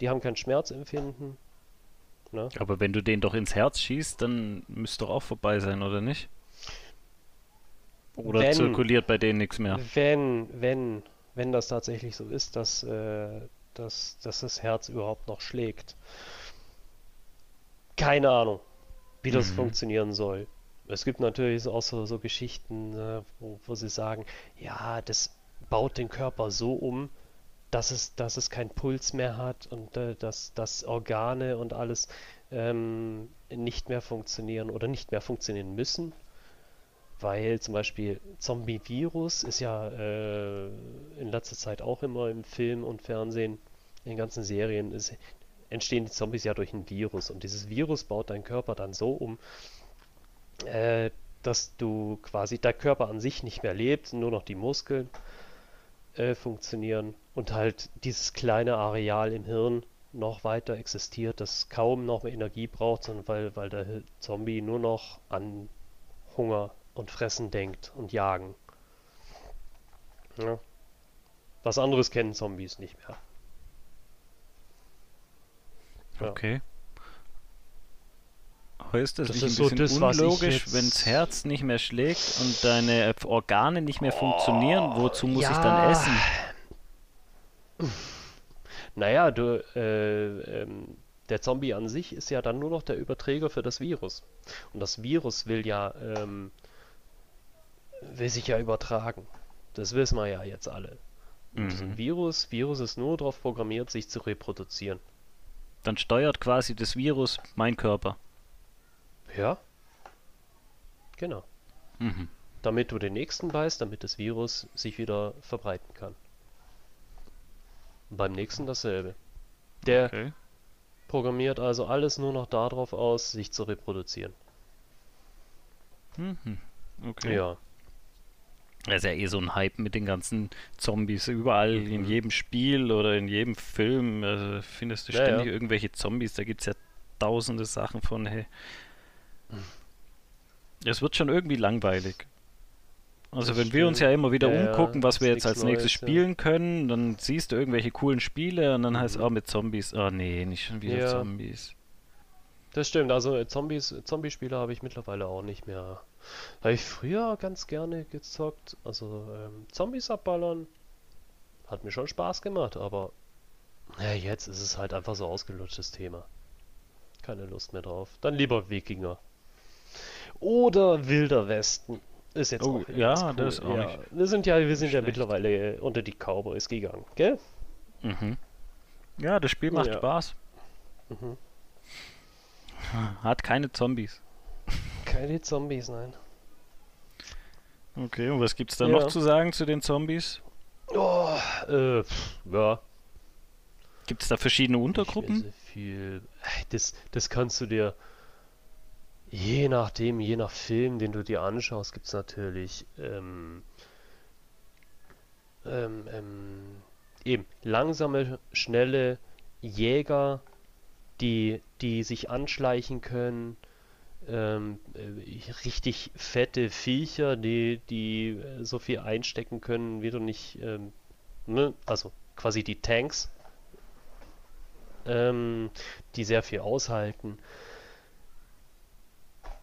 die haben kein Schmerzempfinden. Ne? Aber wenn du den doch ins Herz schießt, dann müsste doch auch vorbei sein, oder nicht? Oder wenn, zirkuliert bei denen nichts mehr? Wenn, wenn, wenn das tatsächlich so ist, dass, äh, dass, dass das Herz überhaupt noch schlägt. Keine Ahnung wie das mhm. funktionieren soll. Es gibt natürlich auch so, so Geschichten, äh, wo, wo, sie sagen, ja, das baut den Körper so um, dass es, dass es keinen Puls mehr hat und äh, dass, dass Organe und alles ähm, nicht mehr funktionieren oder nicht mehr funktionieren müssen. Weil zum Beispiel Zombie-Virus ist ja äh, in letzter Zeit auch immer im Film und Fernsehen, in ganzen Serien, ist, entstehen die Zombies ja durch ein Virus und dieses Virus baut deinen Körper dann so um, äh, dass du quasi der Körper an sich nicht mehr lebt, nur noch die Muskeln äh, funktionieren und halt dieses kleine Areal im Hirn noch weiter existiert, das kaum noch mehr Energie braucht, sondern weil, weil der Zombie nur noch an Hunger und Fressen denkt und Jagen. Ja. Was anderes kennen Zombies nicht mehr. Ja. Okay. Heißt das, das nicht ein bisschen so das, unlogisch, wenn das Herz nicht mehr schlägt und deine Organe nicht mehr oh, funktionieren? Wozu muss ja. ich dann essen? Naja, du, äh, ähm, der Zombie an sich ist ja dann nur noch der Überträger für das Virus. Und das Virus will ja, ähm, will sich ja übertragen. Das wissen wir ja jetzt alle. Mhm. Virus, Virus ist nur darauf programmiert, sich zu reproduzieren. Dann steuert quasi das Virus mein Körper. Ja. Genau. Mhm. Damit du den nächsten beißt, damit das Virus sich wieder verbreiten kann. Beim nächsten dasselbe. Der okay. programmiert also alles nur noch darauf aus, sich zu reproduzieren. Mhm. Okay. Ja. Das ist ja eh so ein Hype mit den ganzen Zombies. Überall mhm. in jedem Spiel oder in jedem Film also findest du ja, ständig ja. irgendwelche Zombies. Da gibt es ja tausende Sachen von. Hey. Mhm. Es wird schon irgendwie langweilig. Also das wenn wir uns ja immer wieder ja, umgucken, was wir jetzt als nächstes Neues, spielen ja. können, dann siehst du irgendwelche coolen Spiele und dann mhm. heißt es, oh, mit Zombies. Oh nee, nicht schon wieder ja. Zombies. Das stimmt, also äh, Zombies, Zombie-Spiele habe ich mittlerweile auch nicht mehr. Habe ich früher ganz gerne gezockt. Also ähm, Zombies abballern hat mir schon Spaß gemacht, aber ja, jetzt ist es halt einfach so ausgelutschtes Thema. Keine Lust mehr drauf. Dann lieber Wikinger. Oder Wilder Westen. Ist jetzt oh, auch ja, cool. das ist auch ja. nicht. Wir sind ja, wir sind ja mittlerweile unter die Cowboys gegangen, gell? Mhm. Ja, das Spiel macht ja. Spaß. Mhm. Hat keine Zombies. Keine Zombies, nein. Okay, und was gibt's da ja. noch zu sagen zu den Zombies? Oh, äh, ja. Gibt es da verschiedene Untergruppen? Das, das kannst du dir Je nachdem, je nach Film, den du dir anschaust, gibt es natürlich ähm, ähm, ähm, eben langsame, schnelle Jäger, die, die sich anschleichen können, ähm, äh, richtig fette Viecher, die, die äh, so viel einstecken können, wie du nicht, ähm, ne? also quasi die Tanks, die sehr viel aushalten.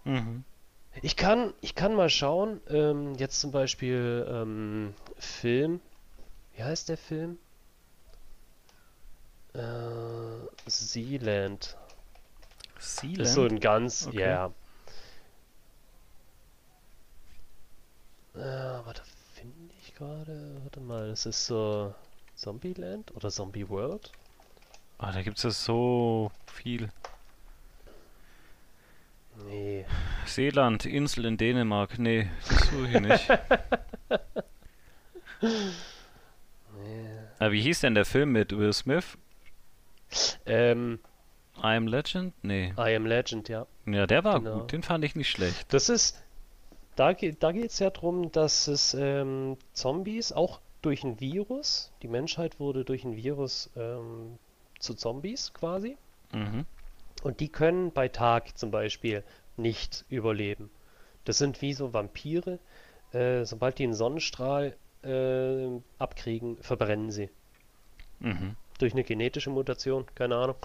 Mhm. Ich kann, ich kann mal schauen, ähm, jetzt zum Beispiel ähm, Film. Wie heißt der Film? Äh, Sealand. Sealand? Das ist so ein ganz, okay. ja. Äh, warte, finde ich gerade. Warte mal, das ist so Zombieland oder Zombie World? Ah, da gibt es ja so viel. Nee. Seeland, Insel in Dänemark. Nee, das suche ich nicht. nee. (laughs) Aber wie hieß denn der Film mit Will Smith? Ähm. I Am Legend? Nee. I Am Legend, ja. Ja, der war genau. gut. Den fand ich nicht schlecht. Das ist. Da, da geht es ja darum, dass es ähm, Zombies auch durch ein Virus, die Menschheit wurde durch ein Virus ähm, zu Zombies quasi. Mhm. Und die können bei Tag zum Beispiel nicht überleben. Das sind wie so Vampire. Äh, sobald die einen Sonnenstrahl äh, abkriegen, verbrennen sie. Mhm. Durch eine genetische Mutation, keine Ahnung.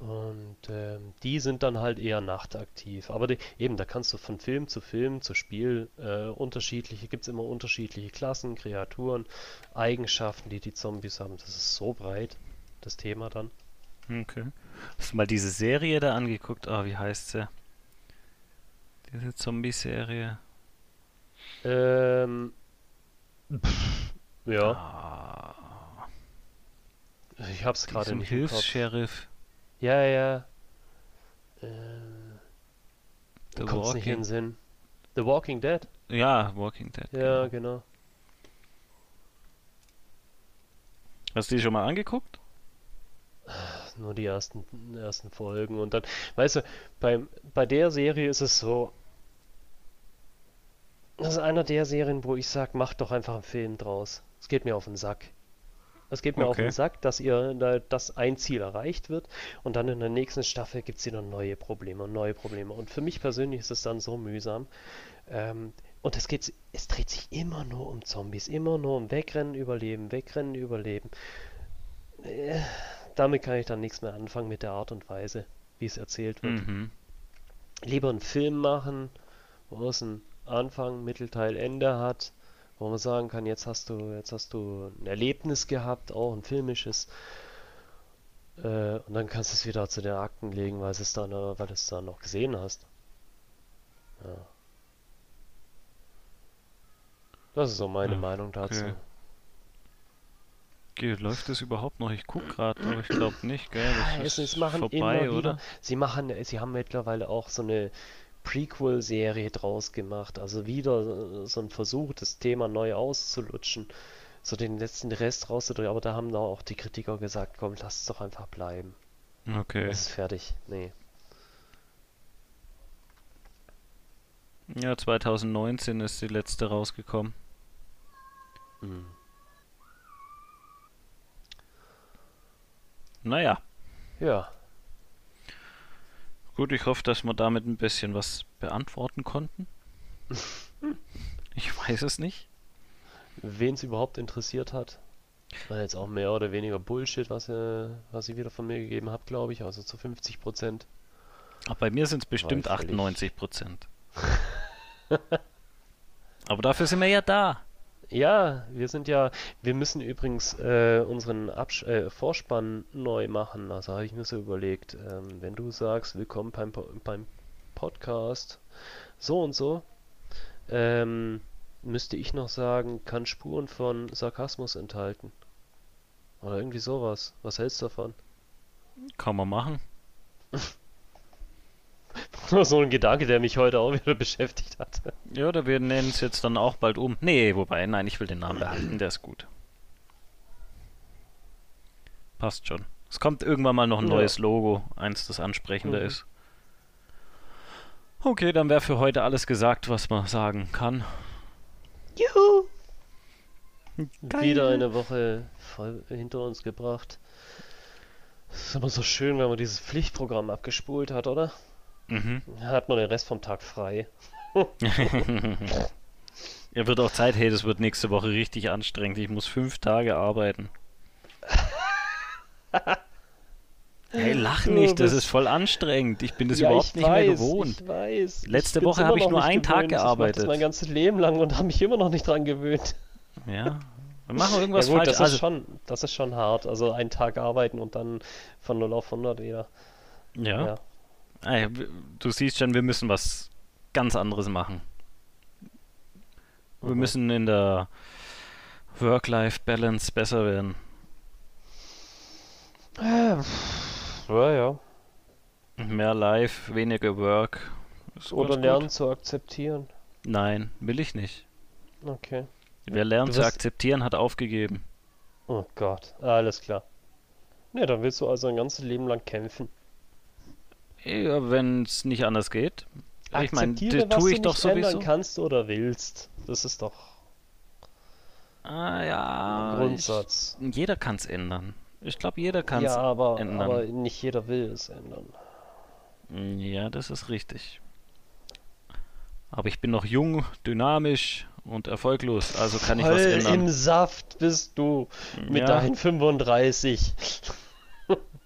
Und ähm, die sind dann halt eher nachtaktiv. Aber die, eben, da kannst du von Film zu Film zu Spiel äh, unterschiedliche, gibt es immer unterschiedliche Klassen, Kreaturen, Eigenschaften, die die Zombies haben. Das ist so breit das Thema dann. Okay. Hast du mal diese Serie da angeguckt? Ah, oh, wie heißt sie? Diese Zombie-Serie. Ähm. Pff, ja. Ah. Ich hab's gerade nicht. Hilfs-Sheriff. Ja, ja. Äh. The Walking. nicht in den Sinn. The Walking Dead? Ja, Walking Dead. Ja, genau. genau. Hast du die schon mal angeguckt? Nur die ersten, ersten Folgen. Und dann, weißt du, bei, bei der Serie ist es so, das ist einer der Serien, wo ich sage, macht doch einfach einen Film draus. Es geht mir auf den Sack. Es geht mir okay. auf den Sack, dass ihr dass ein Ziel erreicht wird und dann in der nächsten Staffel gibt es wieder neue Probleme und neue Probleme. Und für mich persönlich ist es dann so mühsam. Ähm, und es geht, es dreht sich immer nur um Zombies, immer nur um Wegrennen, Überleben, Wegrennen, Überleben. Äh, damit kann ich dann nichts mehr anfangen mit der Art und Weise, wie es erzählt wird. Mhm. Lieber einen Film machen, wo es einen Anfang, Mittelteil, Ende hat, wo man sagen kann, jetzt hast du, jetzt hast du ein Erlebnis gehabt, auch ein filmisches. Äh, und dann kannst du es wieder zu den Akten legen, weil es dann, weil du es dann noch gesehen hast. Ja. Das ist so meine ja, Meinung dazu. Okay. Okay, läuft das überhaupt noch? Ich guck gerade, aber ich glaube nicht, gell? Das ist, machen vorbei, oder? Sie machen, sie haben mittlerweile auch so eine Prequel-Serie draus gemacht. Also wieder so ein Versuch, das Thema neu auszulutschen. So den letzten Rest rauszudrücken. Aber da haben da auch die Kritiker gesagt, komm, lass es doch einfach bleiben. Okay. Das ist fertig. Nee. Ja, 2019 ist die letzte rausgekommen. Hm. Naja. Ja. Gut, ich hoffe, dass wir damit ein bisschen was beantworten konnten. (laughs) ich weiß es nicht. Wen es überhaupt interessiert hat. War jetzt auch mehr oder weniger Bullshit, was, äh, was ich wieder von mir gegeben habe, glaube ich. Also zu 50 Prozent. Ach, bei mir sind es bestimmt 98 Prozent. (laughs) Aber dafür sind wir ja da. Ja, wir sind ja, wir müssen übrigens äh, unseren Absch äh, Vorspann neu machen. Also habe ich mir so überlegt, ähm, wenn du sagst, willkommen beim, beim Podcast, so und so, ähm, müsste ich noch sagen, kann Spuren von Sarkasmus enthalten. Oder irgendwie sowas. Was hältst du davon? Kann man machen. (laughs) (laughs) so ein Gedanke, der mich heute auch wieder beschäftigt hat. Ja, oder wir nennen es jetzt dann auch bald um. Nee, wobei, nein, ich will den Namen behalten, der ist gut. Passt schon. Es kommt irgendwann mal noch ein ja. neues Logo, eins, das ansprechender mhm. ist. Okay, dann wäre für heute alles gesagt, was man sagen kann. Juhu! Geil. Wieder eine Woche voll hinter uns gebracht. Das ist immer so schön, wenn man dieses Pflichtprogramm abgespult hat, oder? Mhm. Hat man den Rest vom Tag frei. (laughs) er wird auch Zeit, hey, das wird nächste Woche richtig anstrengend. Ich muss fünf Tage arbeiten. Hey, lach nicht, das ist voll anstrengend. Ich bin das ja, überhaupt nicht weiß, mehr gewohnt. Ich weiß. Letzte ich Woche habe ich nur einen Tag gearbeitet. Ich das mein ganzes Leben lang und habe mich immer noch nicht dran gewöhnt. Ja. Wir machen irgendwas ja gut, falsch. Das, also, ist schon, das ist schon hart. Also einen Tag arbeiten und dann von 0 auf 100 wieder. Ja. ja. Du siehst schon, wir müssen was ganz anderes machen. Wir mhm. müssen in der Work-Life-Balance besser werden. Ja, ja. Mehr Life, weniger Work. Oder lernen gut. zu akzeptieren. Nein, will ich nicht. Okay. Wer lernt zu akzeptieren, hat aufgegeben. Oh Gott, alles klar. Ne, dann willst du also ein ganzes Leben lang kämpfen. Ja, wenn es nicht anders geht. Ich meine, das tue ich doch sowieso. kannst oder willst. Das ist doch. Ah ja. Grundsatz. Ich, jeder kann es ändern. Ich glaube, jeder kann es ja, aber, ändern. aber nicht jeder will es ändern. Ja, das ist richtig. Aber ich bin noch jung, dynamisch und erfolglos, also kann ich Voll was ändern. im Saft bist du mit ja. deinen 35.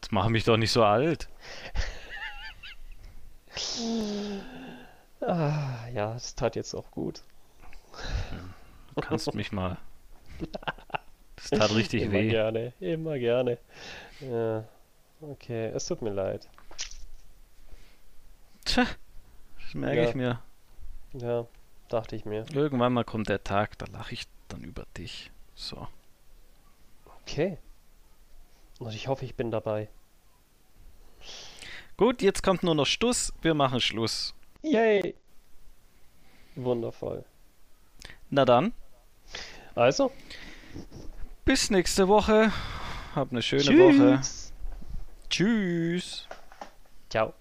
Das macht mich doch nicht so alt. (laughs) Ah, ja, es tat jetzt auch gut. Du kannst mich mal. (laughs) Das tat richtig immer weh. Immer gerne, immer gerne. Ja, okay, es tut mir leid. Tja, das merke ja. ich mir. Ja, dachte ich mir. Irgendwann mal kommt der Tag, da lache ich dann über dich. So. Okay. Und ich hoffe, ich bin dabei. Gut, jetzt kommt nur noch Stuss. Wir machen Schluss. Yay! Wundervoll. Na dann. Also. Bis nächste Woche. Hab eine schöne Tschüss. Woche. Tschüss. Ciao.